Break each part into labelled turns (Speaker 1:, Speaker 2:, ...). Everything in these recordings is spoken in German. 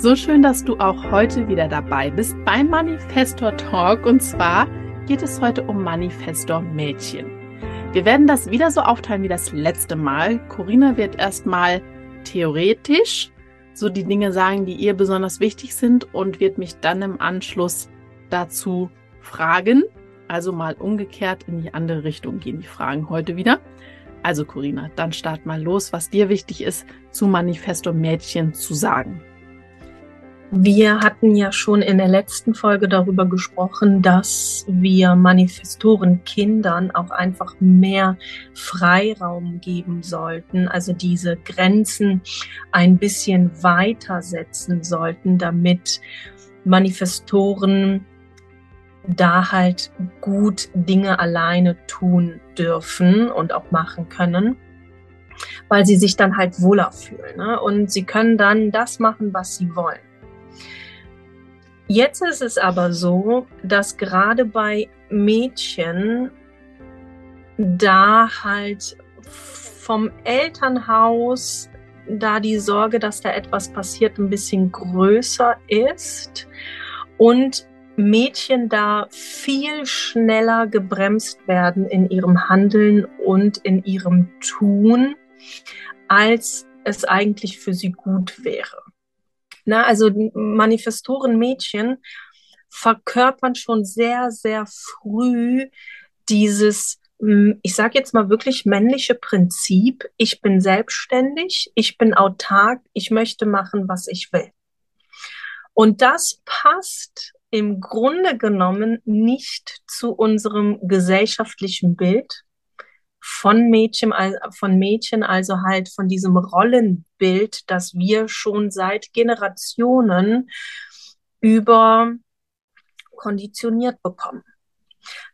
Speaker 1: So schön, dass du auch heute wieder dabei bist beim Manifestor Talk und zwar geht es heute um Manifestor Mädchen. Wir werden das wieder so aufteilen wie das letzte Mal. Corinna wird erstmal theoretisch so die Dinge sagen, die ihr besonders wichtig sind und wird mich dann im Anschluss dazu fragen, also mal umgekehrt in die andere Richtung gehen die Fragen heute wieder. Also Corinna, dann start mal los, was dir wichtig ist, zu Manifesto Mädchen zu sagen.
Speaker 2: Wir hatten ja schon in der letzten Folge darüber gesprochen, dass wir Manifestoren Kindern auch einfach mehr Freiraum geben sollten, also diese Grenzen ein bisschen weiter setzen sollten, damit Manifestoren da halt gut Dinge alleine tun dürfen und auch machen können, weil sie sich dann halt wohler fühlen. Ne? Und sie können dann das machen, was sie wollen. Jetzt ist es aber so, dass gerade bei Mädchen da halt vom Elternhaus da die Sorge, dass da etwas passiert, ein bisschen größer ist und Mädchen da viel schneller gebremst werden in ihrem Handeln und in ihrem Tun, als es eigentlich für sie gut wäre. Na, also Manifestoren-Mädchen verkörpern schon sehr, sehr früh dieses, hm, ich sage jetzt mal wirklich männliche Prinzip, ich bin selbstständig, ich bin autark, ich möchte machen, was ich will. Und das passt im Grunde genommen nicht zu unserem gesellschaftlichen Bild von Mädchen, von Mädchen, also halt von diesem Rollenbild, das wir schon seit Generationen über konditioniert bekommen.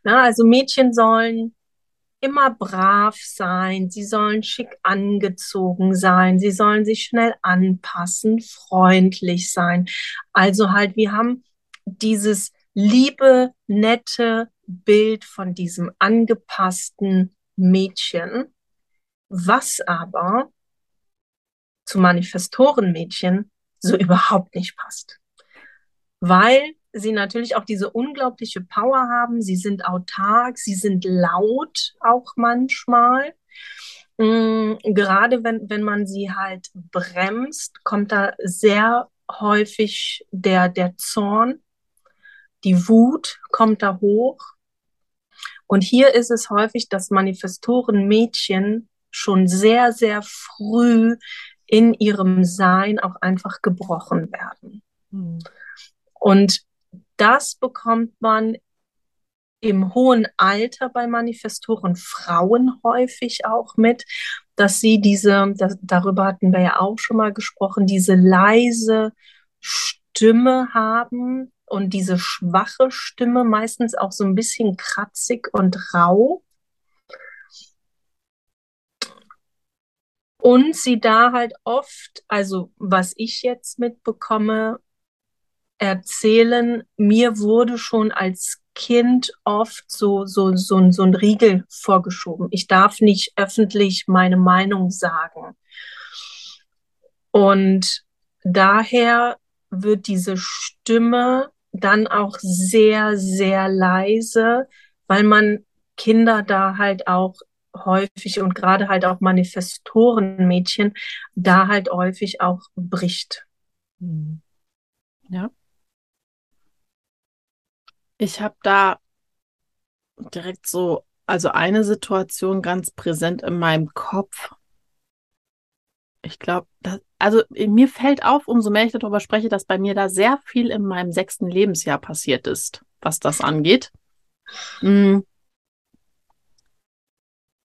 Speaker 2: Na, also Mädchen sollen immer brav sein, sie sollen schick angezogen sein, sie sollen sich schnell anpassen, freundlich sein. Also halt, wir haben dieses liebe, nette Bild von diesem angepassten Mädchen, was aber zu Manifestorenmädchen so überhaupt nicht passt. Weil sie natürlich auch diese unglaubliche Power haben, sie sind autark, sie sind laut auch manchmal. Mhm, gerade wenn, wenn man sie halt bremst, kommt da sehr häufig der, der Zorn die Wut kommt da hoch. Und hier ist es häufig, dass Manifestoren-Mädchen schon sehr, sehr früh in ihrem Sein auch einfach gebrochen werden. Mhm. Und das bekommt man im hohen Alter bei Manifestoren Frauen häufig auch mit, dass sie diese, das, darüber hatten wir ja auch schon mal gesprochen, diese leise Stimme haben, und diese schwache Stimme meistens auch so ein bisschen kratzig und rau. Und sie da halt oft, also was ich jetzt mitbekomme, erzählen, mir wurde schon als Kind oft so, so, so, so ein Riegel vorgeschoben. Ich darf nicht öffentlich meine Meinung sagen. Und daher wird diese Stimme dann auch sehr, sehr leise, weil man Kinder da halt auch häufig und gerade halt auch Manifestorenmädchen da halt häufig auch bricht.
Speaker 1: Hm. Ja. Ich habe da direkt so, also eine Situation ganz präsent in meinem Kopf. Ich glaube, also mir fällt auf, umso mehr ich darüber spreche, dass bei mir da sehr viel in meinem sechsten Lebensjahr passiert ist, was das angeht. Hm.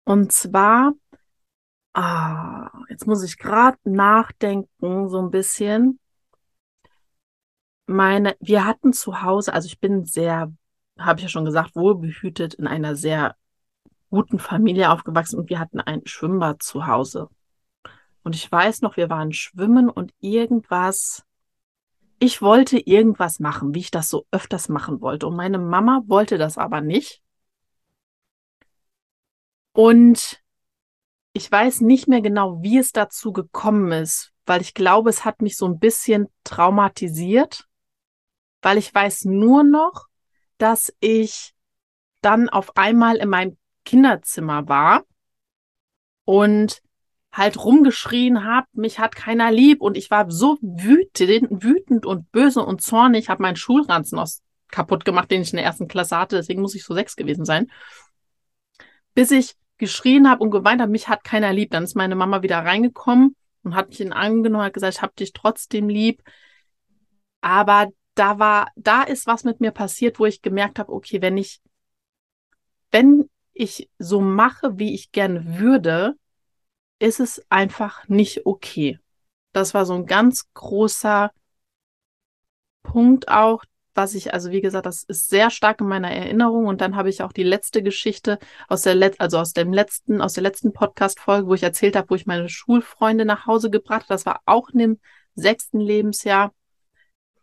Speaker 1: Und zwar, ah, jetzt muss ich gerade nachdenken, so ein bisschen. Meine, wir hatten zu Hause, also ich bin sehr, habe ich ja schon gesagt, wohlbehütet in einer sehr guten Familie aufgewachsen und wir hatten ein Schwimmbad zu Hause. Und ich weiß noch, wir waren schwimmen und irgendwas, ich wollte irgendwas machen, wie ich das so öfters machen wollte. Und meine Mama wollte das aber nicht. Und ich weiß nicht mehr genau, wie es dazu gekommen ist, weil ich glaube, es hat mich so ein bisschen traumatisiert, weil ich weiß nur noch, dass ich dann auf einmal in meinem Kinderzimmer war und halt rumgeschrien habe, mich hat keiner lieb und ich war so wütend, wütend und böse und zornig, habe meinen Schulranzen aus kaputt gemacht, den ich in der ersten Klasse hatte, deswegen muss ich so sechs gewesen sein, bis ich geschrien habe und geweint habe, mich hat keiner lieb. Dann ist meine Mama wieder reingekommen und hat mich in angenommen, hat gesagt, ich habe dich trotzdem lieb. Aber da war, da ist was mit mir passiert, wo ich gemerkt habe, okay, wenn ich, wenn ich so mache, wie ich gerne würde, ist es einfach nicht okay. Das war so ein ganz großer Punkt auch, was ich, also wie gesagt, das ist sehr stark in meiner Erinnerung. Und dann habe ich auch die letzte Geschichte aus der Let also aus dem letzten, aus der letzten Podcast-Folge, wo ich erzählt habe, wo ich meine Schulfreunde nach Hause gebracht habe. Das war auch in dem sechsten Lebensjahr.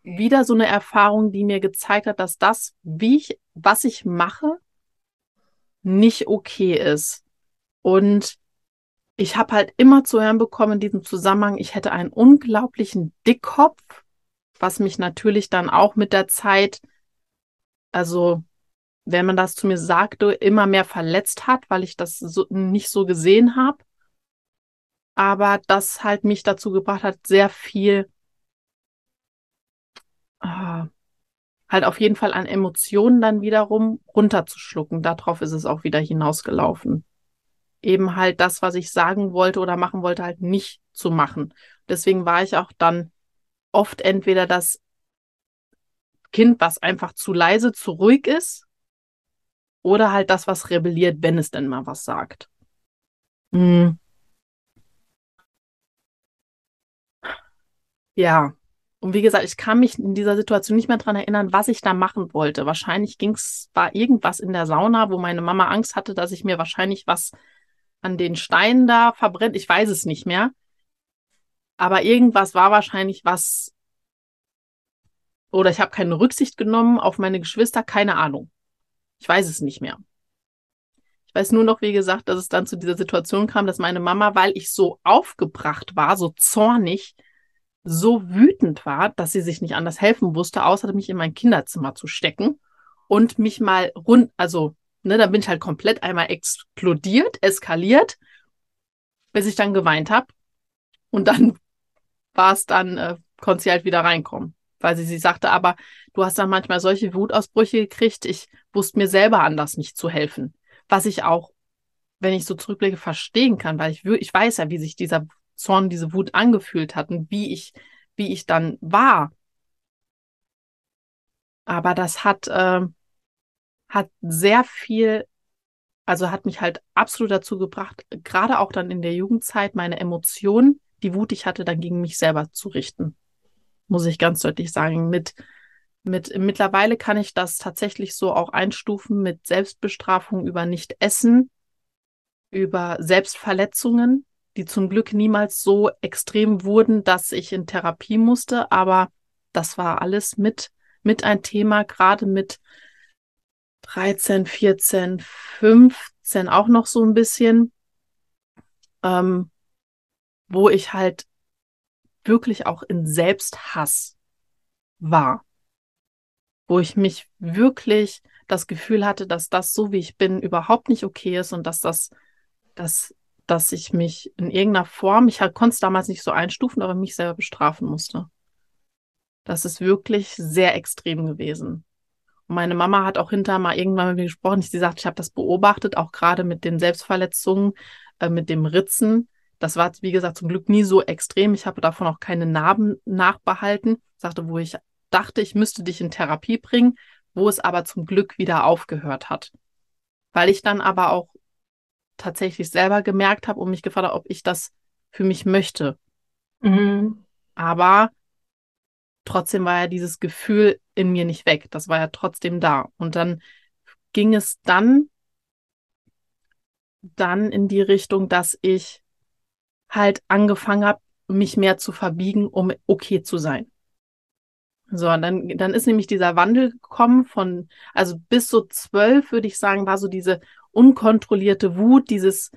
Speaker 1: Wieder so eine Erfahrung, die mir gezeigt hat, dass das, wie ich, was ich mache, nicht okay ist. Und ich habe halt immer zu hören bekommen in diesem Zusammenhang, ich hätte einen unglaublichen Dickkopf, was mich natürlich dann auch mit der Zeit, also wenn man das zu mir sagte, immer mehr verletzt hat, weil ich das so, nicht so gesehen habe. Aber das halt mich dazu gebracht hat, sehr viel, äh, halt auf jeden Fall an Emotionen dann wiederum runterzuschlucken. Darauf ist es auch wieder hinausgelaufen eben halt das, was ich sagen wollte oder machen wollte, halt nicht zu machen. Deswegen war ich auch dann oft entweder das Kind, was einfach zu leise, zu ruhig ist, oder halt das, was rebelliert, wenn es denn mal was sagt. Hm. Ja. Und wie gesagt, ich kann mich in dieser Situation nicht mehr dran erinnern, was ich da machen wollte. Wahrscheinlich ging's, war irgendwas in der Sauna, wo meine Mama Angst hatte, dass ich mir wahrscheinlich was an den Steinen da verbrennt. Ich weiß es nicht mehr. Aber irgendwas war wahrscheinlich was. Oder ich habe keine Rücksicht genommen auf meine Geschwister, keine Ahnung. Ich weiß es nicht mehr. Ich weiß nur noch, wie gesagt, dass es dann zu dieser Situation kam, dass meine Mama, weil ich so aufgebracht war, so zornig, so wütend war, dass sie sich nicht anders helfen wusste, außer mich in mein Kinderzimmer zu stecken und mich mal rund, also Ne, dann bin ich halt komplett einmal explodiert, eskaliert, bis ich dann geweint habe. Und dann war es dann, äh, konnte sie halt wieder reinkommen. Weil sie, sie sagte, aber du hast dann manchmal solche Wutausbrüche gekriegt, ich wusste mir selber anders nicht zu helfen. Was ich auch, wenn ich so zurückblicke, verstehen kann, weil ich, ich weiß ja, wie sich dieser Zorn, diese Wut angefühlt hat und wie ich, wie ich dann war. Aber das hat, äh, hat sehr viel, also hat mich halt absolut dazu gebracht, gerade auch dann in der Jugendzeit, meine Emotionen, die Wut, ich hatte, dann gegen mich selber zu richten. Muss ich ganz deutlich sagen. Mit, mit, mittlerweile kann ich das tatsächlich so auch einstufen mit Selbstbestrafung über Nicht-Essen, über Selbstverletzungen, die zum Glück niemals so extrem wurden, dass ich in Therapie musste, aber das war alles mit, mit ein Thema, gerade mit 13, 14, 15 auch noch so ein bisschen, ähm, wo ich halt wirklich auch in Selbsthass war, wo ich mich wirklich das Gefühl hatte, dass das so wie ich bin überhaupt nicht okay ist und dass das, dass, dass ich mich in irgendeiner Form, ich konnte es damals nicht so einstufen, aber mich selber bestrafen musste. Das ist wirklich sehr extrem gewesen. Meine Mama hat auch hinterher mal irgendwann mit mir gesprochen. Sie sagt, ich habe das beobachtet, auch gerade mit den Selbstverletzungen, äh, mit dem Ritzen. Das war, wie gesagt, zum Glück nie so extrem. Ich habe davon auch keine Narben nachbehalten. Sagte, wo ich dachte, ich müsste dich in Therapie bringen, wo es aber zum Glück wieder aufgehört hat. Weil ich dann aber auch tatsächlich selber gemerkt habe und mich gefragt habe, ob ich das für mich möchte. Mhm. Aber trotzdem war ja dieses Gefühl in mir nicht weg. Das war ja trotzdem da. Und dann ging es dann, dann in die Richtung, dass ich halt angefangen habe, mich mehr zu verbiegen, um okay zu sein. So, und dann, dann ist nämlich dieser Wandel gekommen von, also bis so zwölf, würde ich sagen, war so diese unkontrollierte Wut, dieses,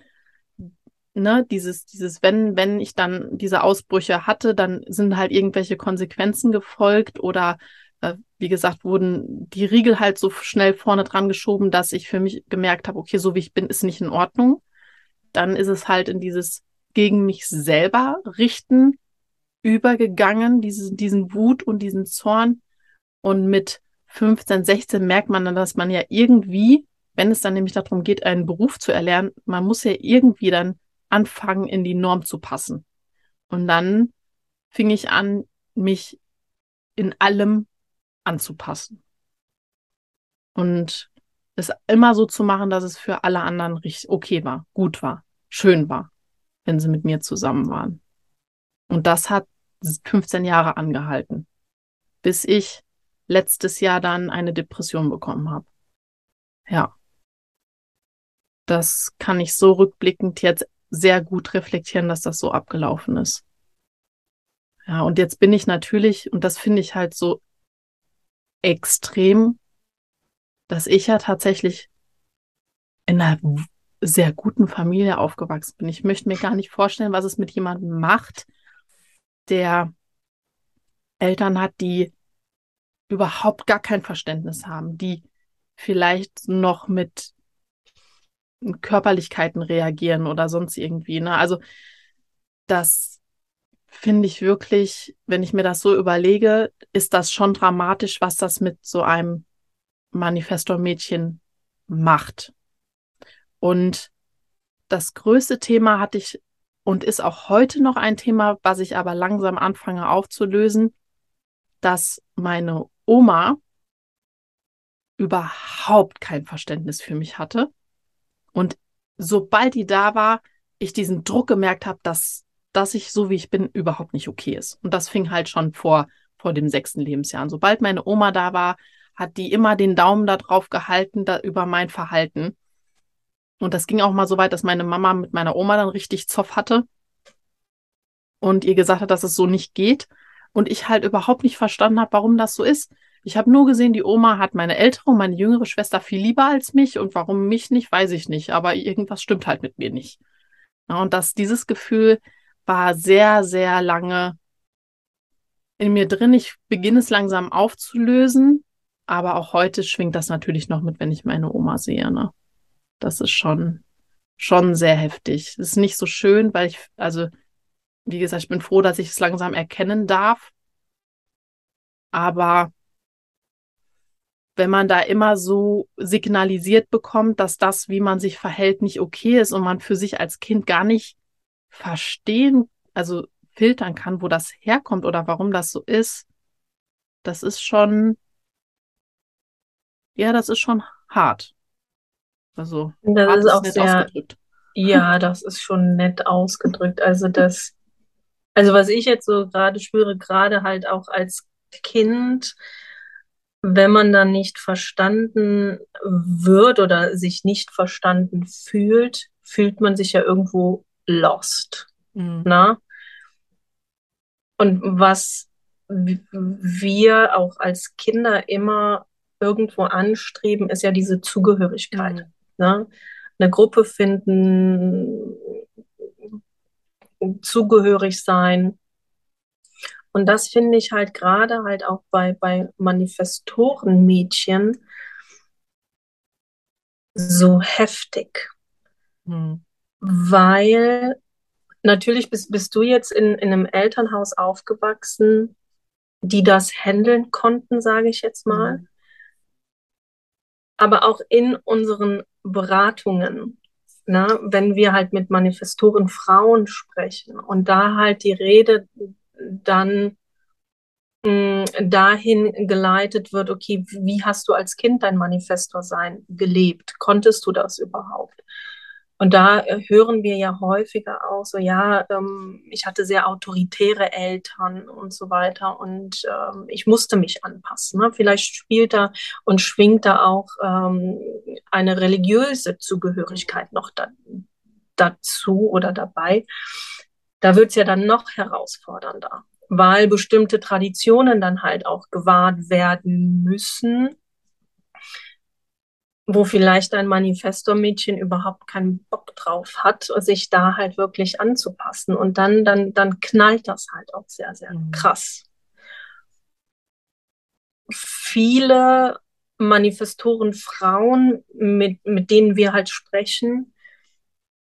Speaker 1: ne, dieses, dieses, wenn, wenn ich dann diese Ausbrüche hatte, dann sind halt irgendwelche Konsequenzen gefolgt oder äh, wie gesagt, wurden die Riegel halt so schnell vorne dran geschoben, dass ich für mich gemerkt habe, okay, so wie ich bin, ist nicht in Ordnung. Dann ist es halt in dieses gegen mich selber richten übergegangen, diese, diesen Wut und diesen Zorn. Und mit 15, 16 merkt man dann, dass man ja irgendwie, wenn es dann nämlich darum geht, einen Beruf zu erlernen, man muss ja irgendwie dann anfangen, in die Norm zu passen. Und dann fing ich an, mich in allem anzupassen. Und es immer so zu machen, dass es für alle anderen richtig okay war, gut war, schön war, wenn sie mit mir zusammen waren. Und das hat 15 Jahre angehalten, bis ich letztes Jahr dann eine Depression bekommen habe. Ja. Das kann ich so rückblickend jetzt sehr gut reflektieren, dass das so abgelaufen ist. Ja, und jetzt bin ich natürlich, und das finde ich halt so extrem, dass ich ja tatsächlich in einer sehr guten Familie aufgewachsen bin. Ich möchte mir gar nicht vorstellen, was es mit jemandem macht, der Eltern hat, die überhaupt gar kein Verständnis haben, die vielleicht noch mit Körperlichkeiten reagieren oder sonst irgendwie. Ne? Also das finde ich wirklich, wenn ich mir das so überlege, ist das schon dramatisch, was das mit so einem Manifestor-Mädchen macht. Und das größte Thema hatte ich und ist auch heute noch ein Thema, was ich aber langsam anfange aufzulösen, dass meine Oma überhaupt kein Verständnis für mich hatte und sobald die da war, ich diesen Druck gemerkt habe, dass, dass ich so wie ich bin überhaupt nicht okay ist. Und das fing halt schon vor, vor dem sechsten Lebensjahr an. Sobald meine Oma da war, hat die immer den Daumen da drauf gehalten, da über mein Verhalten. Und das ging auch mal so weit, dass meine Mama mit meiner Oma dann richtig Zoff hatte und ihr gesagt hat, dass es so nicht geht. Und ich halt überhaupt nicht verstanden habe, warum das so ist. Ich habe nur gesehen, die Oma hat meine ältere und meine jüngere Schwester viel lieber als mich und warum mich nicht, weiß ich nicht. Aber irgendwas stimmt halt mit mir nicht. Ja, und dass dieses Gefühl war sehr, sehr lange in mir drin. Ich beginne es langsam aufzulösen, aber auch heute schwingt das natürlich noch mit, wenn ich meine Oma sehe. Ne? Das ist schon, schon sehr heftig. Das ist nicht so schön, weil ich, also, wie gesagt, ich bin froh, dass ich es langsam erkennen darf. Aber wenn man da immer so signalisiert bekommt, dass das, wie man sich verhält, nicht okay ist und man für sich als Kind gar nicht verstehen, also filtern kann, wo das herkommt oder warum das so ist, das ist schon, ja, das ist schon hart. Also,
Speaker 2: das ist auch sehr, ausgedrückt. ja, das ist schon nett ausgedrückt. Also das, also was ich jetzt so gerade spüre, gerade halt auch als Kind, wenn man dann nicht verstanden wird oder sich nicht verstanden fühlt, fühlt man sich ja irgendwo lost. Mhm. Na? Und was wir auch als Kinder immer irgendwo anstreben, ist ja diese Zugehörigkeit. Mhm. Na? Eine Gruppe finden, zugehörig sein, Und das finde ich halt gerade halt auch bei, bei Manifestorenmädchen so heftig. Hm. Weil natürlich bist, bist du jetzt in, in einem Elternhaus aufgewachsen, die das handeln konnten, sage ich jetzt mal. Mhm. Aber auch in unseren Beratungen, ne, wenn wir halt mit Manifestoren Frauen sprechen und da halt die Rede dann mh, mm, dahin geleitet wird, okay, wie hast du als Kind dein Manifestor sein gelebt? Konntest du das überhaupt? Und da äh, hören wir ja häufiger auch so, ja, ähm, ich hatte sehr autoritäre Eltern und so weiter und ähm, ich musste mich anpassen. Ne? Vielleicht spielt da und schwingt da auch ähm, eine religiöse Zugehörigkeit noch da, dazu oder dabei. Da wird es ja dann noch herausfordernder, weil bestimmte Traditionen dann halt auch gewahrt werden müssen wo vielleicht ein Manifestor-Mädchen überhaupt keinen Bock drauf hat, sich da halt wirklich anzupassen. Und dann, dann, dann knallt das halt auch sehr, sehr mhm. krass. Viele Manifestoren Frauen, mit, mit denen wir halt sprechen,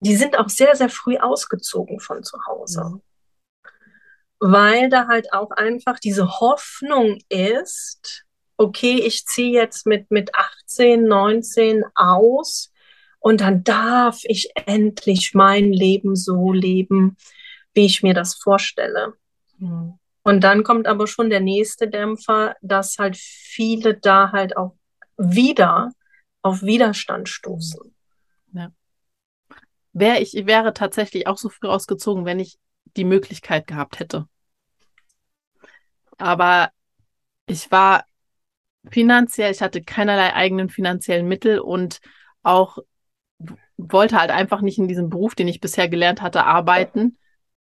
Speaker 2: die sind auch sehr, sehr früh ausgezogen von zu Hause. Mhm. Weil da halt auch einfach diese Hoffnung ist, okay, ich ziehe jetzt mit, mit 18, 19 aus und dann darf ich endlich mein Leben so leben, wie ich mir das vorstelle. Mhm. Und dann kommt aber schon der nächste Dämpfer, dass halt viele da halt auch wieder auf Widerstand stoßen.
Speaker 1: Ja. Wäre ich wäre tatsächlich auch so früh ausgezogen, wenn ich die Möglichkeit gehabt hätte. Aber ich war finanziell, ich hatte keinerlei eigenen finanziellen Mittel und auch wollte halt einfach nicht in diesem Beruf, den ich bisher gelernt hatte, arbeiten.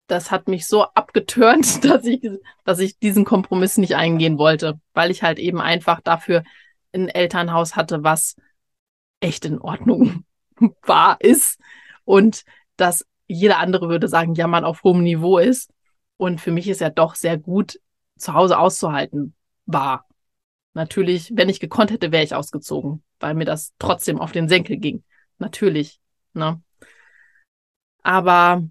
Speaker 1: Das hat mich so abgetürnt, dass ich, dass ich diesen Kompromiss nicht eingehen wollte, weil ich halt eben einfach dafür ein Elternhaus hatte, was echt in Ordnung war, ist und dass jeder andere würde sagen, ja, man auf hohem Niveau ist. Und für mich ist ja doch sehr gut, zu Hause auszuhalten war. Natürlich, wenn ich gekonnt hätte, wäre ich ausgezogen, weil mir das trotzdem auf den Senkel ging. Natürlich. Ne? Aber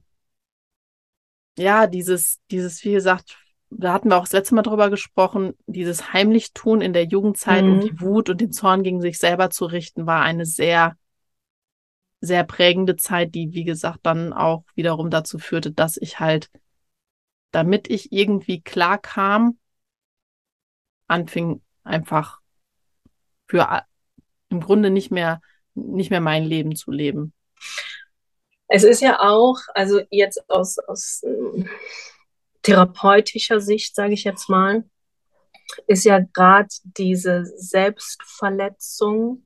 Speaker 1: ja, dieses, dieses, wie gesagt, da hatten wir auch das letzte Mal drüber gesprochen, dieses heimlich tun in der Jugendzeit mhm. und die Wut und den Zorn gegen sich selber zu richten, war eine sehr, sehr prägende Zeit, die, wie gesagt, dann auch wiederum dazu führte, dass ich halt, damit ich irgendwie klar kam, anfing, einfach für im Grunde nicht mehr, nicht mehr mein Leben zu leben.
Speaker 2: Es ist ja auch, also jetzt aus, aus äh, therapeutischer Sicht, sage ich jetzt mal, ist ja gerade diese Selbstverletzung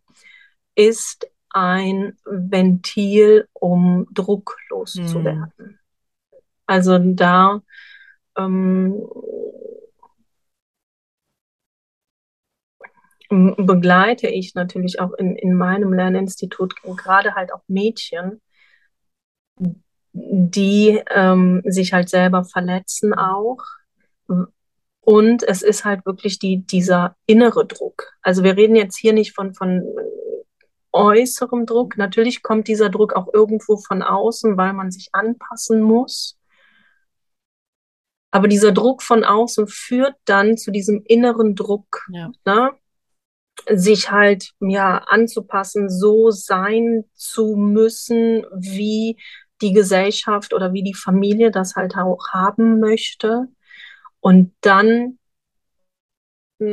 Speaker 2: ist ein Ventil, um Druck loszuwerden. Hm. Also da ähm, begleite ich natürlich auch in, in meinem Lerninstitut gerade halt auch Mädchen, die ähm, sich halt selber verletzen auch. Und es ist halt wirklich die, dieser innere Druck. Also wir reden jetzt hier nicht von, von äußerem Druck. Natürlich kommt dieser Druck auch irgendwo von außen, weil man sich anpassen muss. Aber dieser Druck von außen führt dann zu diesem inneren Druck. Ja. Ne? Sich halt ja anzupassen, so sein zu müssen, wie die Gesellschaft oder wie die Familie das halt auch haben möchte. Und dann,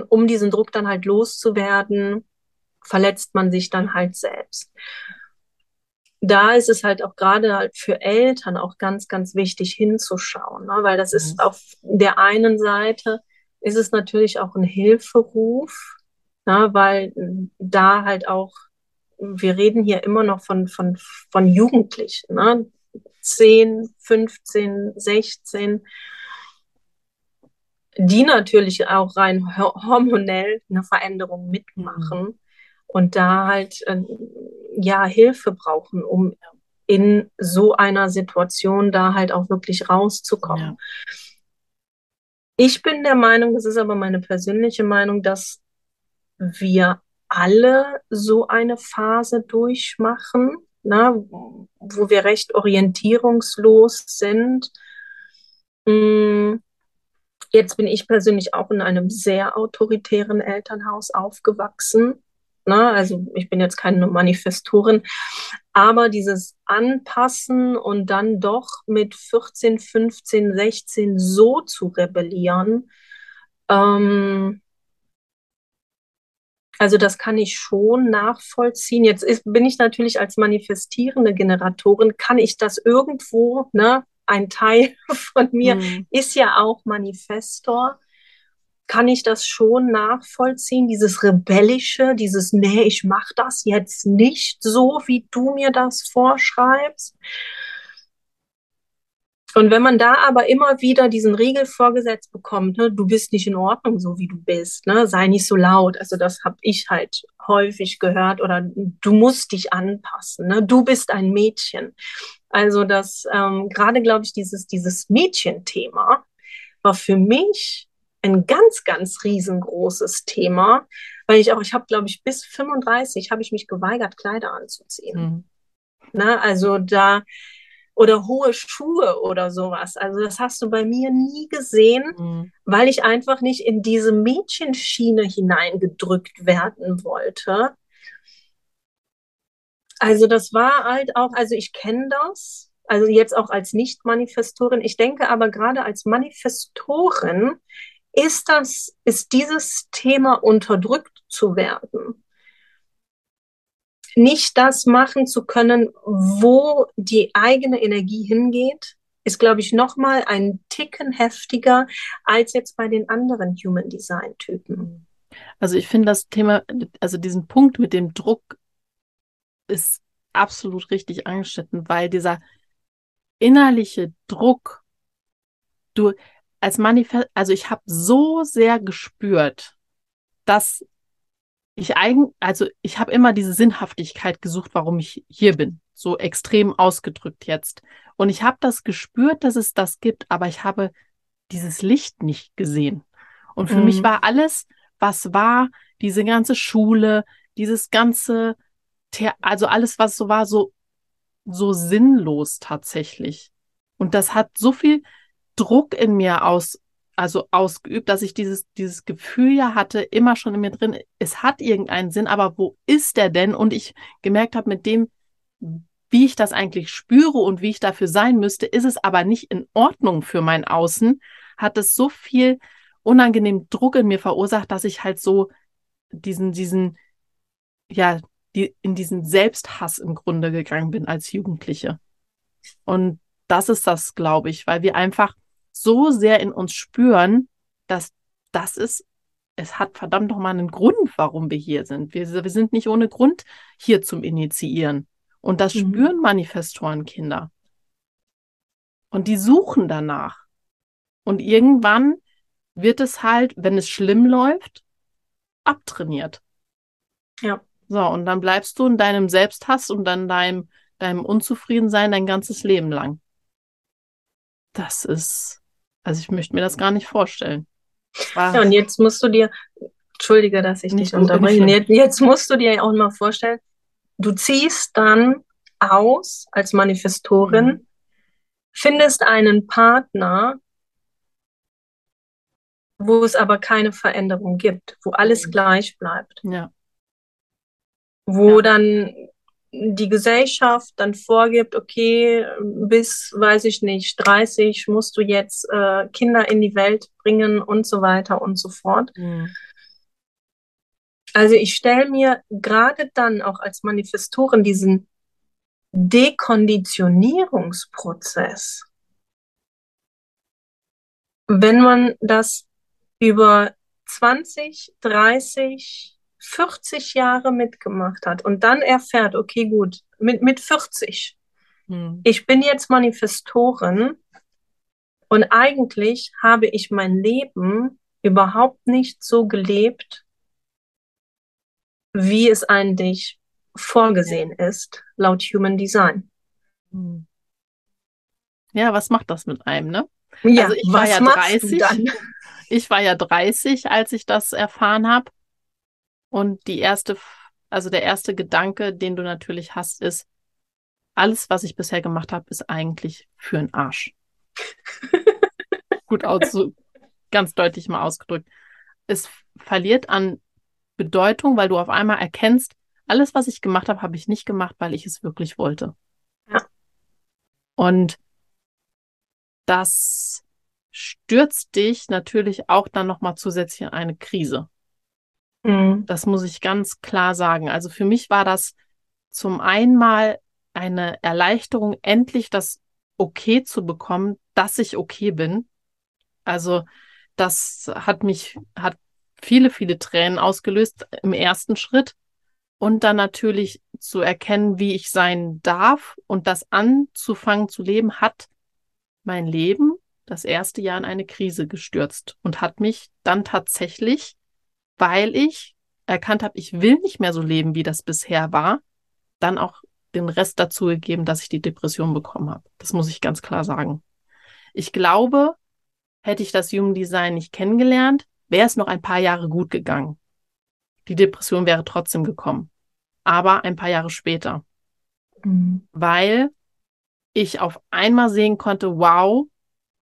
Speaker 2: um diesen Druck dann halt loszuwerden, verletzt man sich dann halt selbst. Da ist es halt auch gerade halt für Eltern auch ganz, ganz wichtig hinzuschauen, ne? weil das mhm. ist auf der einen Seite ist es natürlich auch ein Hilferuf, na, weil da halt auch, wir reden hier immer noch von, von, von Jugendlichen, ne? 10, 15, 16, die natürlich auch rein hormonell eine Veränderung mitmachen mhm. und da halt äh, ja Hilfe brauchen, um in so einer Situation da halt auch wirklich rauszukommen. Ja. Ich bin der Meinung, das ist aber meine persönliche Meinung, dass wir alle so eine Phase durchmachen, ne, wo wir recht orientierungslos sind. Mm, jetzt bin ich persönlich auch in einem sehr autoritären Elternhaus aufgewachsen. Ne? Also ich bin jetzt keine Manifestorin, aber dieses Anpassen und dann doch mit 14, 15, 16 so zu rebellieren, ähm, also das kann ich schon nachvollziehen. Jetzt ist, bin ich natürlich als manifestierende Generatorin, kann ich das irgendwo, ne, ein Teil von mir mhm. ist ja auch Manifestor kann ich das schon nachvollziehen, dieses rebellische, dieses nee, ich mache das jetzt nicht so, wie du mir das vorschreibst. Und wenn man da aber immer wieder diesen Riegel vorgesetzt bekommt, ne, du bist nicht in Ordnung, so wie du bist, ne, sei nicht so laut. Also das habe ich halt häufig gehört oder du musst dich anpassen, ne, du bist ein Mädchen. Also das ähm, gerade glaube ich dieses dieses Mädchenthema war für mich ein ganz, ganz riesengroßes Thema, weil ich auch, ich habe, glaube ich, bis 35 habe ich mich geweigert, Kleider anzuziehen. Mhm. Na, also da, oder hohe Schuhe oder sowas. Also das hast du bei mir nie gesehen, mhm. weil ich einfach nicht in diese Mädchenschiene hineingedrückt werden wollte. Also das war halt auch, also ich kenne das, also jetzt auch als Nicht-Manifestorin. Ich denke aber gerade als Manifestorin ist das, ist dieses Thema unterdrückt zu werden? Nicht das machen zu können, wo die eigene Energie hingeht, ist, glaube ich, nochmal ein Ticken heftiger als jetzt bei den anderen Human Design Typen.
Speaker 1: Also ich finde das Thema, also diesen Punkt mit dem Druck ist absolut richtig angeschnitten, weil dieser innerliche Druck, du, als Manifest, also ich habe so sehr gespürt, dass ich eigen, also ich habe immer diese Sinnhaftigkeit gesucht, warum ich hier bin, so extrem ausgedrückt jetzt. Und ich habe das gespürt, dass es das gibt, aber ich habe dieses Licht nicht gesehen. Und für mhm. mich war alles, was war, diese ganze Schule, dieses ganze, The also alles, was so war, so, so sinnlos tatsächlich. Und das hat so viel Druck in mir aus, also ausgeübt, dass ich dieses, dieses Gefühl ja hatte, immer schon in mir drin, es hat irgendeinen Sinn, aber wo ist der denn? Und ich gemerkt habe, mit dem, wie ich das eigentlich spüre und wie ich dafür sein müsste, ist es aber nicht in Ordnung für mein Außen, hat es so viel unangenehm Druck in mir verursacht, dass ich halt so diesen, diesen, ja, die, in diesen Selbsthass im Grunde gegangen bin als Jugendliche. Und das ist das, glaube ich, weil wir einfach so sehr in uns spüren, dass das ist, es hat verdammt noch mal einen Grund, warum wir hier sind. Wir, wir sind nicht ohne Grund hier zum Initiieren. Und das mhm. spüren Manifestorenkinder. Und die suchen danach. Und irgendwann wird es halt, wenn es schlimm läuft, abtrainiert.
Speaker 2: Ja.
Speaker 1: So, und dann bleibst du in deinem Selbsthass und dann deinem, deinem Unzufriedensein dein ganzes Leben lang. Das ist also ich möchte mir das gar nicht vorstellen.
Speaker 2: Ja, und jetzt musst du dir, entschuldige, dass ich dich unterbreche, jetzt, jetzt musst du dir auch mal vorstellen, du ziehst dann aus als Manifestorin, mhm. findest einen Partner, wo es aber keine Veränderung gibt, wo alles mhm. gleich bleibt.
Speaker 1: Ja.
Speaker 2: Wo ja. dann die Gesellschaft dann vorgibt, okay, bis, weiß ich nicht, 30 musst du jetzt äh, Kinder in die Welt bringen und so weiter und so fort. Mhm. Also ich stelle mir gerade dann auch als Manifestorin diesen Dekonditionierungsprozess, wenn man das über 20, 30, 40 Jahre mitgemacht hat und dann erfährt, okay, gut, mit, mit 40, hm. ich bin jetzt Manifestorin und eigentlich habe ich mein Leben überhaupt nicht so gelebt, wie es eigentlich vorgesehen ist, laut Human Design.
Speaker 1: Hm. Ja, was macht das mit einem, ne? Ja, also ich war ja 30. Ich war ja 30, als ich das erfahren habe. Und die erste, also der erste Gedanke, den du natürlich hast, ist, alles, was ich bisher gemacht habe, ist eigentlich für den Arsch. Gut aus, so ganz deutlich mal ausgedrückt. Es verliert an Bedeutung, weil du auf einmal erkennst, alles, was ich gemacht habe, habe ich nicht gemacht, weil ich es wirklich wollte. Ja. Und das stürzt dich natürlich auch dann nochmal zusätzlich in eine Krise. Mhm. Das muss ich ganz klar sagen. Also für mich war das zum einen mal eine Erleichterung, endlich das okay zu bekommen, dass ich okay bin. Also das hat mich, hat viele, viele Tränen ausgelöst im ersten Schritt. Und dann natürlich zu erkennen, wie ich sein darf und das anzufangen zu leben, hat mein Leben das erste Jahr in eine Krise gestürzt und hat mich dann tatsächlich, weil ich erkannt habe, ich will nicht mehr so leben, wie das bisher war, dann auch den Rest dazu gegeben, dass ich die Depression bekommen habe. Das muss ich ganz klar sagen. Ich glaube, hätte ich das Human Design nicht kennengelernt, wäre es noch ein paar Jahre gut gegangen. Die Depression wäre trotzdem gekommen. Aber ein paar Jahre später. Mhm. Weil ich auf einmal sehen konnte, wow,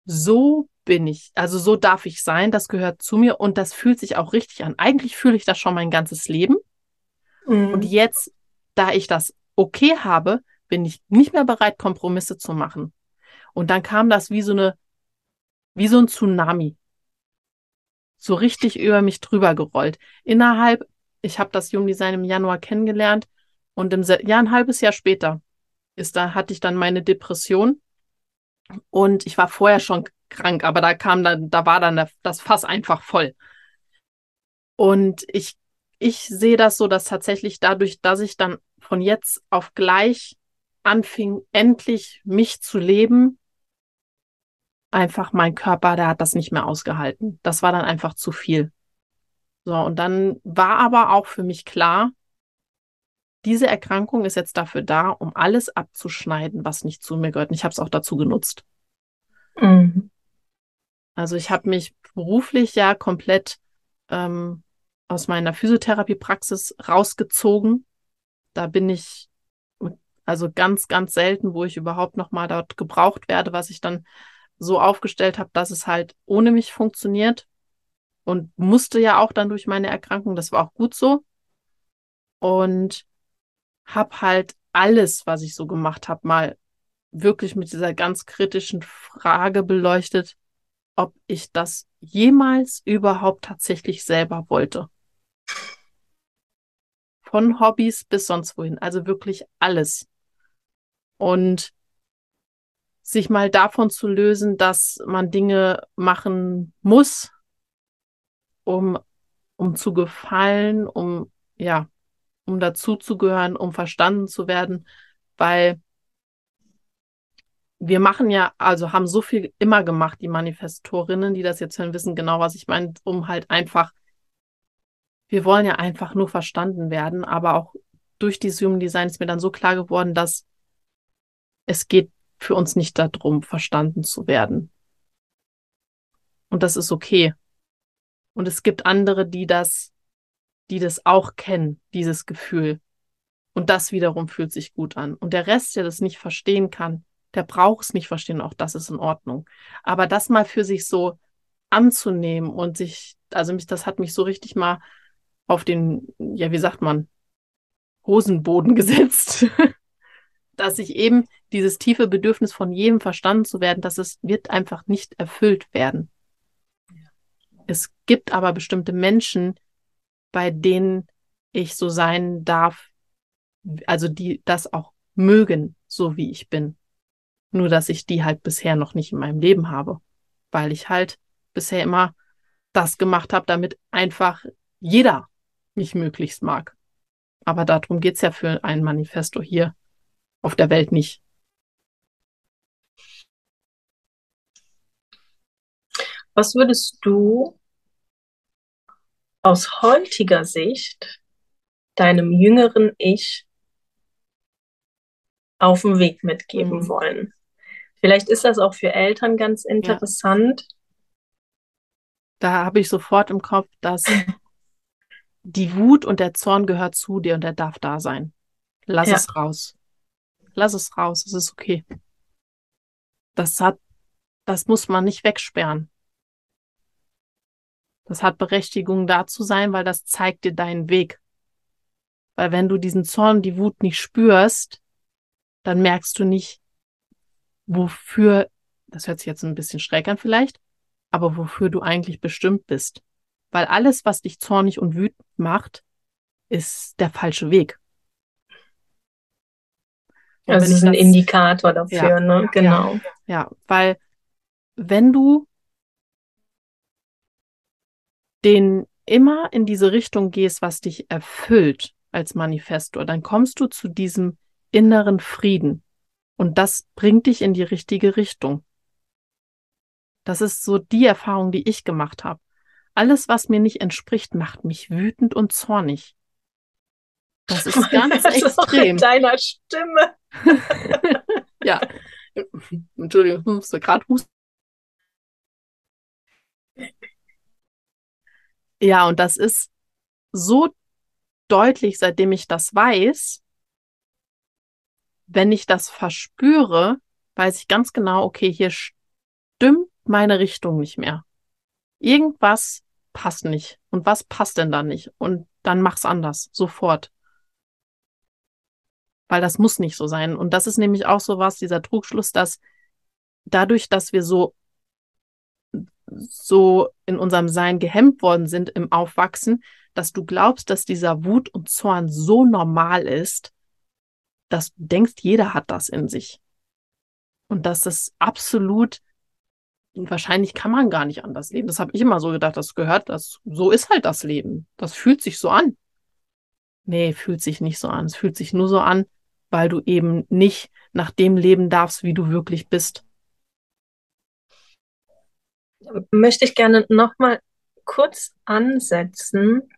Speaker 1: so bin ich, also so darf ich sein, das gehört zu mir und das fühlt sich auch richtig an. Eigentlich fühle ich das schon mein ganzes Leben. Mhm. Und jetzt, da ich das okay habe, bin ich nicht mehr bereit, Kompromisse zu machen. Und dann kam das wie so eine, wie so ein Tsunami. So richtig über mich drüber gerollt. Innerhalb, ich habe das Jungdesign im Januar kennengelernt und im ja, ein halbes Jahr später ist da, hatte ich dann meine Depression und ich war vorher schon krank, aber da kam dann, da war dann das Fass einfach voll. Und ich, ich sehe das so, dass tatsächlich dadurch, dass ich dann von jetzt auf gleich anfing, endlich mich zu leben, einfach mein Körper, der hat das nicht mehr ausgehalten. Das war dann einfach zu viel. So, und dann war aber auch für mich klar, diese Erkrankung ist jetzt dafür da, um alles abzuschneiden, was nicht zu mir gehört. Und ich habe es auch dazu genutzt. Mhm. Also ich habe mich beruflich ja komplett ähm, aus meiner Physiotherapiepraxis rausgezogen. Da bin ich also ganz, ganz selten, wo ich überhaupt noch mal dort gebraucht werde, was ich dann so aufgestellt habe, dass es halt ohne mich funktioniert und musste ja auch dann durch meine Erkrankung. Das war auch gut so. Und habe halt alles, was ich so gemacht habe, mal wirklich mit dieser ganz kritischen Frage beleuchtet, ob ich das jemals überhaupt tatsächlich selber wollte. Von Hobbys bis sonst wohin, also wirklich alles. Und sich mal davon zu lösen, dass man Dinge machen muss, um, um zu gefallen, um, ja, um dazuzugehören, um verstanden zu werden, weil wir machen ja, also haben so viel immer gemacht, die Manifestorinnen, die das jetzt hören, wissen genau, was ich meine, um halt einfach, wir wollen ja einfach nur verstanden werden, aber auch durch dieses Human Design ist mir dann so klar geworden, dass es geht für uns nicht darum, verstanden zu werden. Und das ist okay. Und es gibt andere, die das die das auch kennen, dieses Gefühl. Und das wiederum fühlt sich gut an. Und der Rest, der das nicht verstehen kann, der braucht es nicht verstehen, auch das ist in Ordnung. Aber das mal für sich so anzunehmen und sich, also mich, das hat mich so richtig mal auf den, ja, wie sagt man, Hosenboden gesetzt, dass ich eben dieses tiefe Bedürfnis von jedem verstanden zu werden, dass es wird einfach nicht erfüllt werden. Es gibt aber bestimmte Menschen, bei denen ich so sein darf, also die das auch mögen, so wie ich bin. Nur dass ich die halt bisher noch nicht in meinem Leben habe, weil ich halt bisher immer das gemacht habe, damit einfach jeder mich möglichst mag. Aber darum geht's ja für ein Manifesto hier auf der Welt nicht.
Speaker 2: Was würdest du aus heutiger Sicht deinem jüngeren Ich auf dem Weg mitgeben mhm. wollen? Vielleicht ist das auch für Eltern ganz interessant. Ja.
Speaker 1: Da habe ich sofort im Kopf, dass die Wut und der Zorn gehört zu dir und der darf da sein. Lass ja. es raus. Lass es raus, es ist okay. Das hat, das muss man nicht wegsperren. Das hat Berechtigung da zu sein, weil das zeigt dir deinen Weg. Weil wenn du diesen Zorn, die Wut nicht spürst, dann merkst du nicht, wofür, das hört sich jetzt ein bisschen schräg an vielleicht, aber wofür du eigentlich bestimmt bist. Weil alles, was dich zornig und wütend macht, ist der falsche Weg.
Speaker 2: Das ist ein das, Indikator dafür, ja, ne? Genau.
Speaker 1: Ja, ja, weil wenn du den immer in diese Richtung gehst, was dich erfüllt als Manifestor, dann kommst du zu diesem inneren Frieden. Und das bringt dich in die richtige Richtung. Das ist so die Erfahrung, die ich gemacht habe. Alles, was mir nicht entspricht, macht mich wütend und zornig. Das ist ganz das extrem.
Speaker 2: Ist deiner Stimme.
Speaker 1: ja. Entschuldigung, musste gerade husten. Ja, und das ist so deutlich, seitdem ich das weiß. Wenn ich das verspüre, weiß ich ganz genau, okay, hier stimmt meine Richtung nicht mehr. Irgendwas passt nicht. Und was passt denn da nicht? Und dann mach's anders, sofort. Weil das muss nicht so sein. Und das ist nämlich auch so was, dieser Trugschluss, dass dadurch, dass wir so so in unserem Sein gehemmt worden sind im Aufwachsen, dass du glaubst, dass dieser Wut und Zorn so normal ist, dass du denkst, jeder hat das in sich. Und dass das absolut, wahrscheinlich kann man gar nicht anders leben. Das habe ich immer so gedacht, das gehört, das, so ist halt das Leben. Das fühlt sich so an. Nee, fühlt sich nicht so an. Es fühlt sich nur so an, weil du eben nicht nach dem leben darfst, wie du wirklich bist
Speaker 2: möchte ich gerne nochmal kurz ansetzen.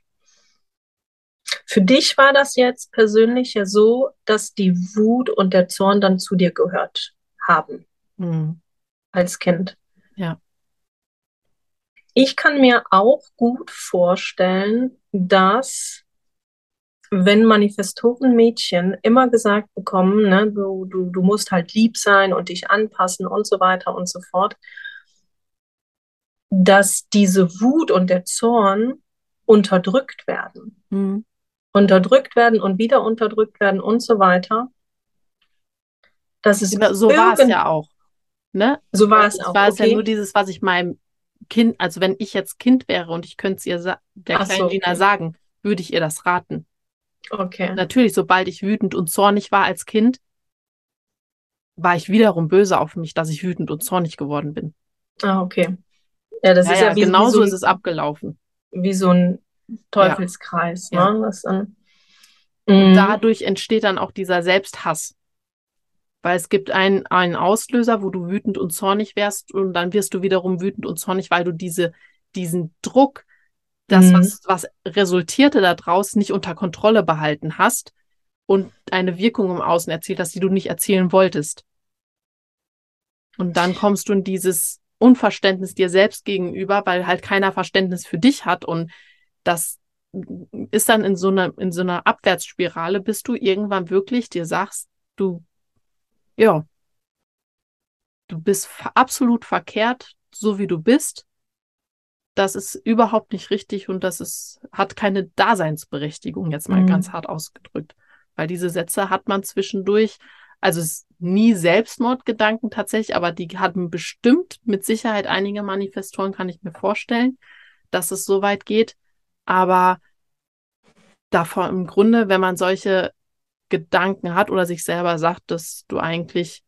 Speaker 2: Für dich war das jetzt persönlich ja so, dass die Wut und der Zorn dann zu dir gehört haben. Mhm. Als Kind.
Speaker 1: Ja.
Speaker 2: Ich kann mir auch gut vorstellen, dass wenn Manifestorenmädchen immer gesagt bekommen, ne, du, du, du musst halt lieb sein und dich anpassen und so weiter und so fort, dass diese Wut und der Zorn unterdrückt werden. Mhm. Unterdrückt werden und wieder unterdrückt werden und so weiter.
Speaker 1: Das ist so war es ja auch. Ne?
Speaker 2: So war es auch.
Speaker 1: War es okay. ja nur dieses, was ich meinem Kind, also wenn ich jetzt Kind wäre und ich könnte es ihr der Ach kleinen so, okay. Gina sagen, würde ich ihr das raten.
Speaker 2: Okay.
Speaker 1: Natürlich, sobald ich wütend und zornig war als Kind, war ich wiederum böse auf mich, dass ich wütend und zornig geworden bin.
Speaker 2: Ah, okay. Ja, das ja, ist ja, ja
Speaker 1: wie, genau wie so, ist es abgelaufen.
Speaker 2: Wie so ein Teufelskreis. Ja. Ne? Das,
Speaker 1: ähm, mm. dadurch entsteht dann auch dieser Selbsthass. Weil es gibt einen, einen Auslöser, wo du wütend und zornig wärst und dann wirst du wiederum wütend und zornig, weil du diese, diesen Druck, das, mhm. was, was resultierte daraus, nicht unter Kontrolle behalten hast und eine Wirkung im Außen erzielt hast, die du nicht erzählen wolltest. Und dann kommst du in dieses Unverständnis dir selbst gegenüber, weil halt keiner Verständnis für dich hat und das ist dann in so einer, in so einer Abwärtsspirale, bis du irgendwann wirklich dir sagst, du, ja, du bist absolut verkehrt, so wie du bist. Das ist überhaupt nicht richtig und das ist, hat keine Daseinsberechtigung, jetzt mal mhm. ganz hart ausgedrückt. Weil diese Sätze hat man zwischendurch also es nie Selbstmordgedanken tatsächlich, aber die hatten bestimmt mit Sicherheit einige Manifestoren, kann ich mir vorstellen, dass es so weit geht. Aber davor im Grunde, wenn man solche Gedanken hat oder sich selber sagt, dass du eigentlich,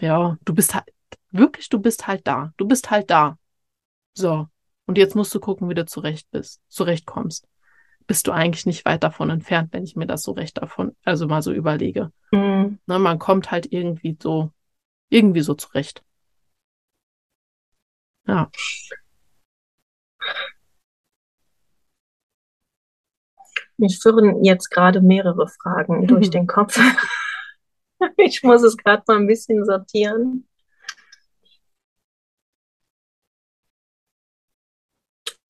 Speaker 1: ja, du bist halt, wirklich, du bist halt da. Du bist halt da. So. Und jetzt musst du gucken, wie du zurecht bist, zurechtkommst bist du eigentlich nicht weit davon entfernt, wenn ich mir das so recht davon, also mal so überlege. Mhm. Ne, man kommt halt irgendwie so, irgendwie so zurecht. Ja.
Speaker 2: Mich führen jetzt gerade mehrere Fragen mhm. durch den Kopf. Ich muss es gerade mal ein bisschen sortieren.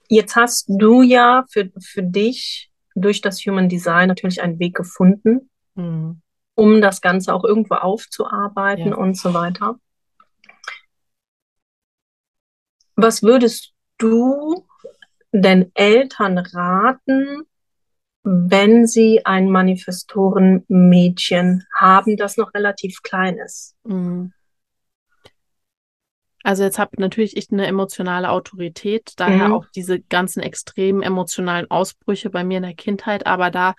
Speaker 2: Jetzt hast du ja für, für dich durch das Human Design natürlich einen Weg gefunden, mhm. um das Ganze auch irgendwo aufzuarbeiten ja. und so weiter. Was würdest du denn Eltern raten, wenn sie ein Manifestorenmädchen haben, das noch relativ klein ist? Mhm.
Speaker 1: Also jetzt habe natürlich ich eine emotionale Autorität, daher mhm. auch diese ganzen extremen emotionalen Ausbrüche bei mir in der Kindheit. Aber da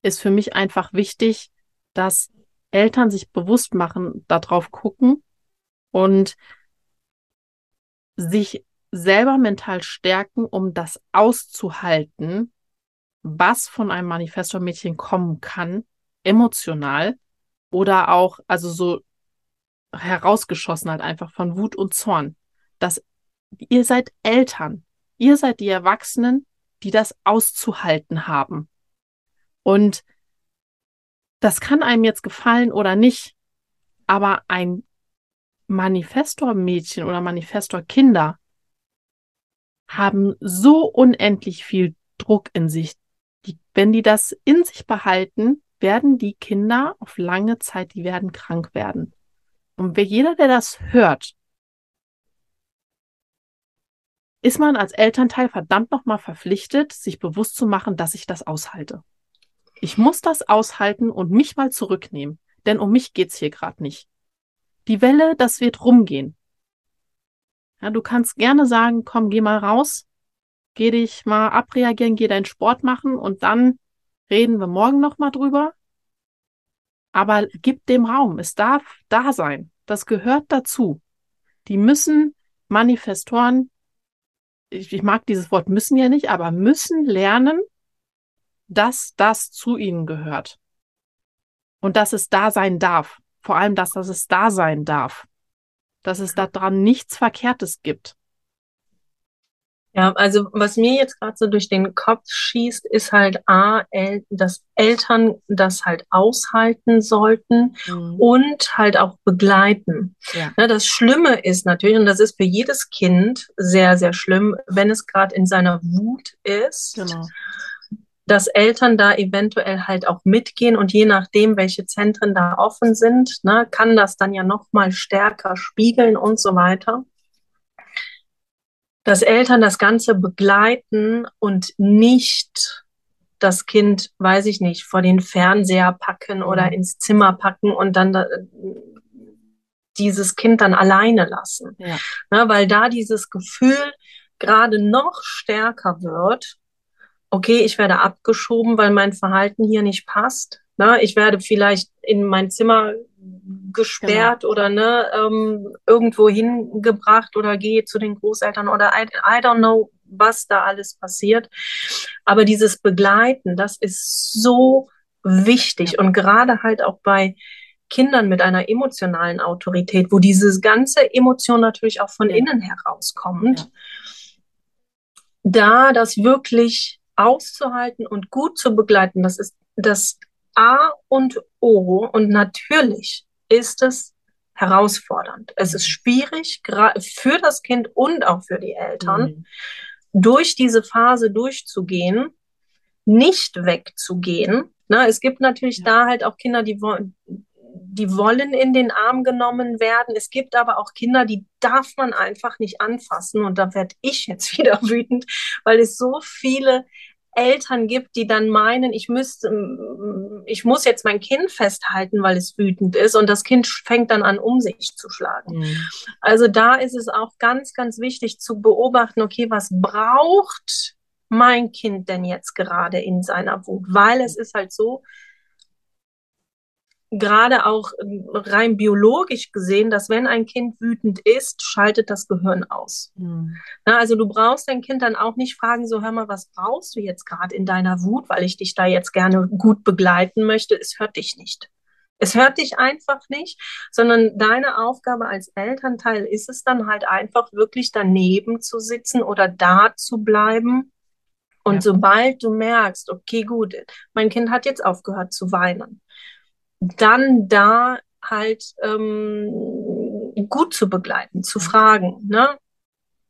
Speaker 1: ist für mich einfach wichtig, dass Eltern sich bewusst machen, darauf gucken und sich selber mental stärken, um das auszuhalten, was von einem Manifestor-Mädchen kommen kann, emotional oder auch, also so herausgeschossen halt einfach von Wut und Zorn. Dass ihr seid Eltern. Ihr seid die Erwachsenen, die das auszuhalten haben. Und das kann einem jetzt gefallen oder nicht, aber ein Manifestor-Mädchen oder Manifestor-Kinder haben so unendlich viel Druck in sich. Die, wenn die das in sich behalten, werden die Kinder auf lange Zeit, die werden krank werden. Und wer jeder, der das hört, ist man als Elternteil verdammt nochmal verpflichtet, sich bewusst zu machen, dass ich das aushalte. Ich muss das aushalten und mich mal zurücknehmen, denn um mich geht's hier gerade nicht. Die Welle, das wird rumgehen. Ja, du kannst gerne sagen, komm, geh mal raus, geh dich mal abreagieren, geh deinen Sport machen und dann reden wir morgen nochmal drüber. Aber gib dem Raum. Es darf da sein. Das gehört dazu. Die müssen Manifestoren, ich, ich mag dieses Wort müssen ja nicht, aber müssen lernen, dass das zu ihnen gehört. Und dass es da sein darf. Vor allem, dass, dass es da sein darf. Dass es daran nichts Verkehrtes gibt.
Speaker 2: Ja, also was mir jetzt gerade so durch den Kopf schießt, ist halt A, El dass Eltern das halt aushalten sollten mhm. und halt auch begleiten. Ja. ja. das Schlimme ist natürlich, und das ist für jedes Kind sehr, sehr schlimm, wenn es gerade in seiner Wut ist. Genau. Dass Eltern da eventuell halt auch mitgehen und je nachdem, welche Zentren da offen sind, ne, kann das dann ja noch mal stärker spiegeln und so weiter dass Eltern das Ganze begleiten und nicht das Kind, weiß ich nicht, vor den Fernseher packen oder mhm. ins Zimmer packen und dann da, dieses Kind dann alleine lassen. Ja. Na, weil da dieses Gefühl gerade noch stärker wird, okay, ich werde abgeschoben, weil mein Verhalten hier nicht passt. Na, ich werde vielleicht in mein Zimmer gesperrt genau. oder ne, ähm, irgendwo hingebracht oder gehe zu den Großeltern oder I, I don't know, was da alles passiert. Aber dieses Begleiten, das ist so wichtig und gerade halt auch bei Kindern mit einer emotionalen Autorität, wo diese ganze Emotion natürlich auch von ja. innen herauskommt, ja. da das wirklich auszuhalten und gut zu begleiten, das ist das A und O und natürlich ist es herausfordernd. Es ist schwierig für das Kind und auch für die Eltern, mhm. durch diese Phase durchzugehen, nicht wegzugehen. Na, es gibt natürlich ja. da halt auch Kinder, die wollen, die wollen in den Arm genommen werden. Es gibt aber auch Kinder, die darf man einfach nicht anfassen. Und da werde ich jetzt wieder wütend, weil es so viele Eltern gibt, die dann meinen, ich müsste, ich muss jetzt mein Kind festhalten, weil es wütend ist und das Kind fängt dann an, um sich zu schlagen. Mhm. Also da ist es auch ganz, ganz wichtig zu beobachten, okay, was braucht mein Kind denn jetzt gerade in seiner Wut? Weil es ist halt so, gerade auch rein biologisch gesehen, dass wenn ein Kind wütend ist, schaltet das Gehirn aus. Mhm. Na, also du brauchst dein Kind dann auch nicht fragen, so hör mal, was brauchst du jetzt gerade in deiner Wut, weil ich dich da jetzt gerne gut begleiten möchte. Es hört dich nicht. Es hört dich einfach nicht, sondern deine Aufgabe als Elternteil ist es dann halt einfach wirklich daneben zu sitzen oder da zu bleiben. Und ja. sobald du merkst, okay, gut, mein Kind hat jetzt aufgehört zu weinen, dann da halt ähm, gut zu begleiten, zu fragen, ne?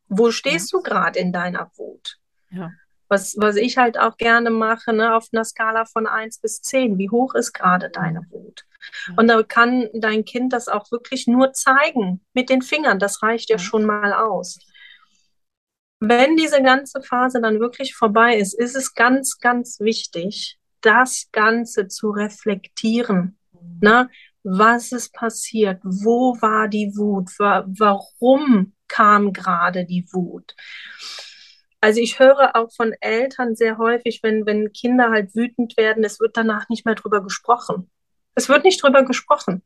Speaker 2: Wo stehst ja. du gerade in deiner Wut? Ja. Was, was ich halt auch gerne mache, ne, auf einer Skala von 1 bis 10, wie hoch ist gerade deine Wut? Und da kann dein Kind das auch wirklich nur zeigen mit den Fingern. Das reicht ja schon mal aus. Wenn diese ganze Phase dann wirklich vorbei ist, ist es ganz, ganz wichtig, das Ganze zu reflektieren. Ne? Was ist passiert? Wo war die Wut? Warum kam gerade die Wut? Also ich höre auch von Eltern sehr häufig, wenn, wenn Kinder halt wütend werden, es wird danach nicht mehr drüber gesprochen. Es wird nicht drüber gesprochen.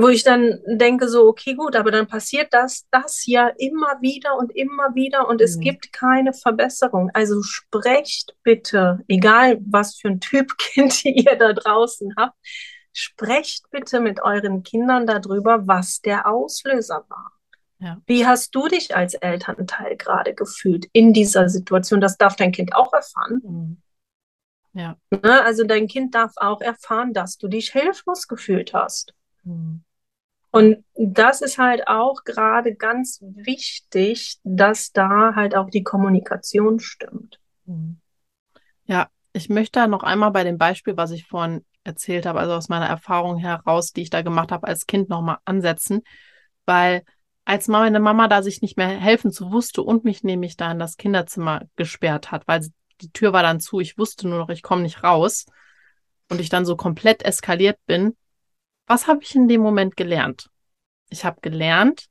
Speaker 2: Wo ich dann denke, so, okay, gut, aber dann passiert das, das ja immer wieder und immer wieder und es mhm. gibt keine Verbesserung. Also sprecht bitte, egal was für ein Typ Kind ihr da draußen habt, sprecht bitte mit euren Kindern darüber, was der Auslöser war. Ja. Wie hast du dich als Elternteil gerade gefühlt in dieser Situation? Das darf dein Kind auch erfahren. Mhm. Ja. Ne? Also dein Kind darf auch erfahren, dass du dich hilflos gefühlt hast. Mhm. Und das ist halt auch gerade ganz wichtig, dass da halt auch die Kommunikation stimmt. Mhm.
Speaker 1: Ja, ich möchte noch einmal bei dem Beispiel, was ich vorhin erzählt habe, also aus meiner Erfahrung heraus, die ich da gemacht habe als Kind, nochmal ansetzen, weil als meine Mama da sich nicht mehr helfen zu wusste und mich nämlich da in das Kinderzimmer gesperrt hat, weil die Tür war dann zu, ich wusste nur noch, ich komme nicht raus und ich dann so komplett eskaliert bin. Was habe ich in dem Moment gelernt? Ich habe gelernt,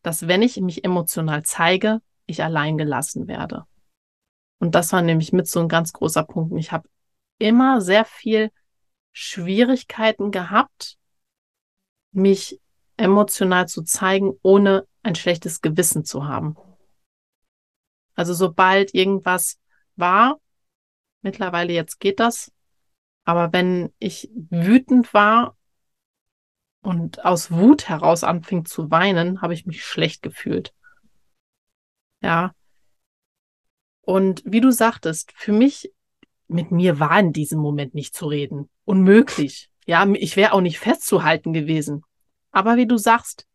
Speaker 1: dass wenn ich mich emotional zeige, ich allein gelassen werde. Und das war nämlich mit so ein ganz großer Punkt. Ich habe immer sehr viel Schwierigkeiten gehabt, mich emotional zu zeigen, ohne ein schlechtes Gewissen zu haben. Also sobald irgendwas war. Mittlerweile jetzt geht das. Aber wenn ich wütend war und aus Wut heraus anfing zu weinen, habe ich mich schlecht gefühlt. Ja. Und wie du sagtest, für mich, mit mir war in diesem Moment nicht zu reden. Unmöglich. Ja, ich wäre auch nicht festzuhalten gewesen. Aber wie du sagst,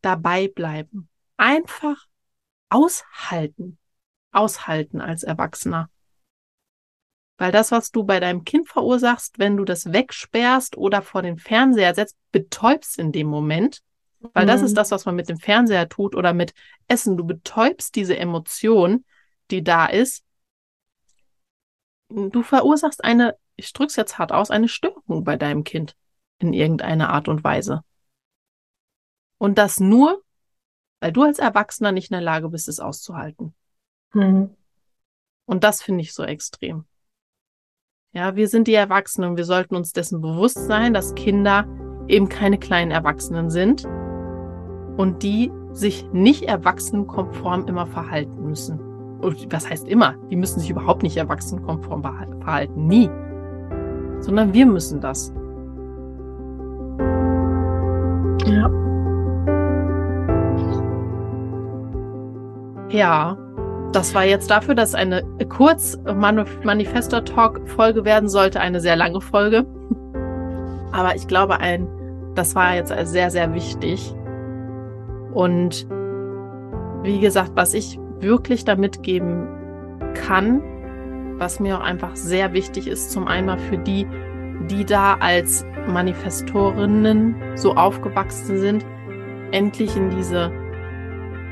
Speaker 1: dabei bleiben. Einfach aushalten aushalten als Erwachsener. Weil das, was du bei deinem Kind verursachst, wenn du das wegsperrst oder vor den Fernseher setzt, betäubst in dem Moment. Weil mhm. das ist mhm. das, was man mit dem Fernseher tut oder mit Essen. Du betäubst diese Emotion, die da ist. Du verursachst eine, ich drück's jetzt hart aus, eine Störung bei deinem Kind in irgendeiner Art und Weise. Und das nur, weil du als Erwachsener nicht in der Lage bist, es auszuhalten. Mhm. Und das finde ich so extrem. Ja, wir sind die Erwachsenen. Wir sollten uns dessen bewusst sein, dass Kinder eben keine kleinen Erwachsenen sind und die sich nicht erwachsenenkonform immer verhalten müssen. Und was heißt immer? Die müssen sich überhaupt nicht erwachsenenkonform verhalten. Nie. Sondern wir müssen das. Ja. Ja, das war jetzt dafür, dass eine kurz Manifestor Talk Folge werden sollte, eine sehr lange Folge. Aber ich glaube, ein, das war jetzt sehr, sehr wichtig. Und wie gesagt, was ich wirklich damit geben kann, was mir auch einfach sehr wichtig ist, zum einen für die, die da als Manifestorinnen so aufgewachsen sind, endlich in diese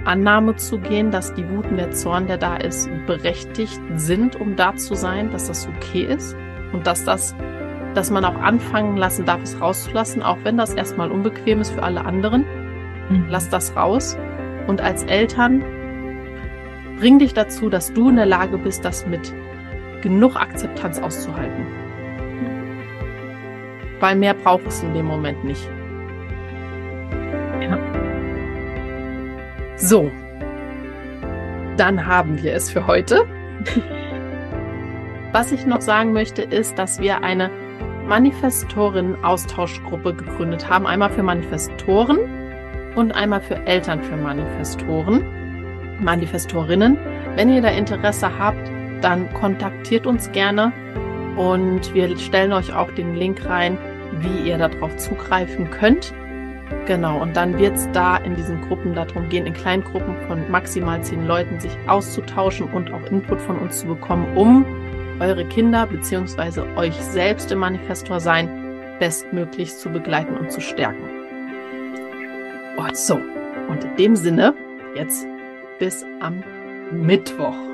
Speaker 1: Annahme zu gehen, dass die Wut und der Zorn, der da ist, berechtigt sind, um da zu sein, dass das okay ist und dass das, dass man auch anfangen lassen darf, es rauszulassen, auch wenn das erstmal unbequem ist für alle anderen. Mhm. Lass das raus. Und als Eltern bring dich dazu, dass du in der Lage bist, das mit genug Akzeptanz auszuhalten. Weil mehr braucht es in dem Moment nicht. So, dann haben wir es für heute. Was ich noch sagen möchte, ist, dass wir eine Manifestoren-Austauschgruppe gegründet haben. Einmal für Manifestoren und einmal für Eltern für Manifestoren, Manifestorinnen. Wenn ihr da Interesse habt, dann kontaktiert uns gerne und wir stellen euch auch den Link rein wie ihr darauf zugreifen könnt. Genau, und dann wird es da in diesen Gruppen darum gehen, in Kleingruppen von maximal zehn Leuten sich auszutauschen und auch Input von uns zu bekommen, um eure Kinder bzw. euch selbst im Manifestor sein bestmöglich zu begleiten und zu stärken. Und so, und in dem Sinne, jetzt bis am Mittwoch.